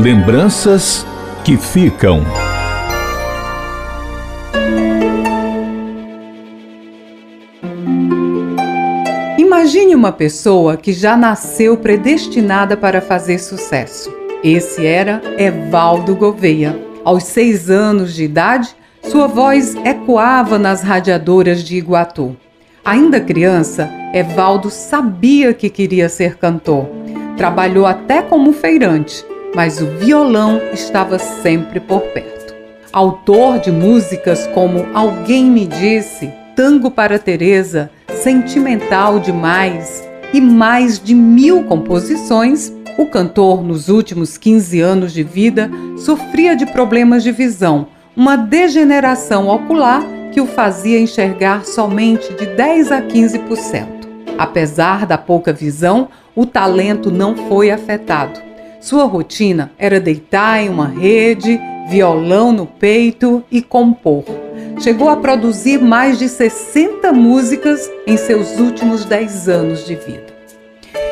Lembranças que ficam. Imagine uma pessoa que já nasceu predestinada para fazer sucesso. Esse era Evaldo Gouveia. Aos seis anos de idade, sua voz ecoava nas radiadoras de Iguatu. Ainda criança, Evaldo sabia que queria ser cantor. Trabalhou até como feirante, mas o violão estava sempre por perto. Autor de músicas como Alguém Me Disse, Tango para Teresa, Sentimental Demais e mais de mil composições, o cantor, nos últimos 15 anos de vida, sofria de problemas de visão, uma degeneração ocular que o fazia enxergar somente de 10 a 15%. Apesar da pouca visão, o talento não foi afetado. Sua rotina era deitar em uma rede, violão no peito e compor. Chegou a produzir mais de 60 músicas em seus últimos 10 anos de vida.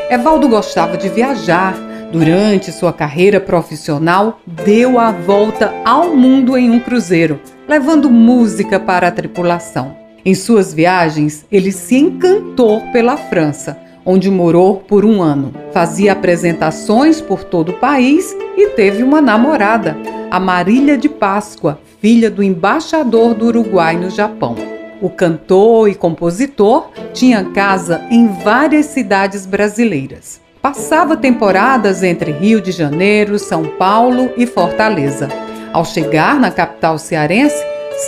Evaldo gostava de viajar. Durante sua carreira profissional, deu a volta ao mundo em um cruzeiro, levando música para a tripulação. Em suas viagens, ele se encantou pela França, onde morou por um ano. Fazia apresentações por todo o país e teve uma namorada, a Marília de Páscoa, filha do embaixador do Uruguai no Japão. O cantor e compositor tinha casa em várias cidades brasileiras. Passava temporadas entre Rio de Janeiro, São Paulo e Fortaleza. Ao chegar na capital cearense,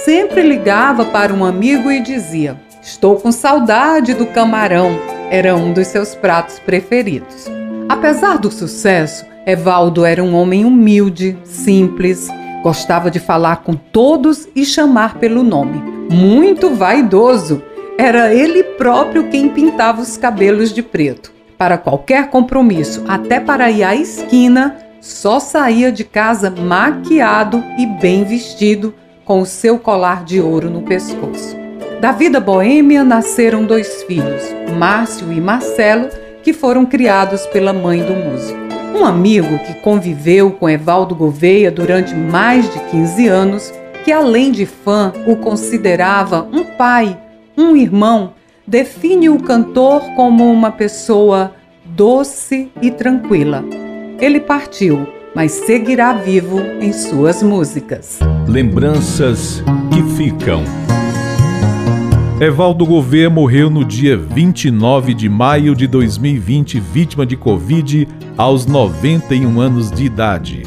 sempre ligava para um amigo e dizia: Estou com saudade do camarão. Era um dos seus pratos preferidos. Apesar do sucesso, Evaldo era um homem humilde, simples, gostava de falar com todos e chamar pelo nome. Muito vaidoso. Era ele próprio quem pintava os cabelos de preto. Para qualquer compromisso, até para ir à esquina, só saía de casa maquiado e bem vestido, com o seu colar de ouro no pescoço. Da vida boêmia nasceram dois filhos, Márcio e Marcelo, que foram criados pela mãe do músico. Um amigo que conviveu com Evaldo Gouveia durante mais de 15 anos, que além de fã o considerava um pai, um irmão, define o cantor como uma pessoa doce e tranquila. Ele partiu, mas seguirá vivo em suas músicas. Lembranças que ficam. Evaldo Gouveia morreu no dia 29 de maio de 2020, vítima de Covid, aos 91 anos de idade.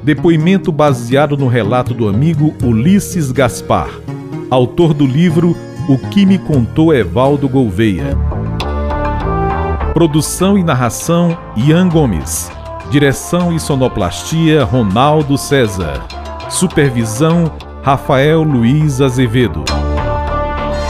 Depoimento baseado no relato do amigo Ulisses Gaspar, autor do livro O que me contou Evaldo Gouveia. Produção e narração Ian Gomes. Direção e sonoplastia Ronaldo César. Supervisão Rafael Luiz Azevedo.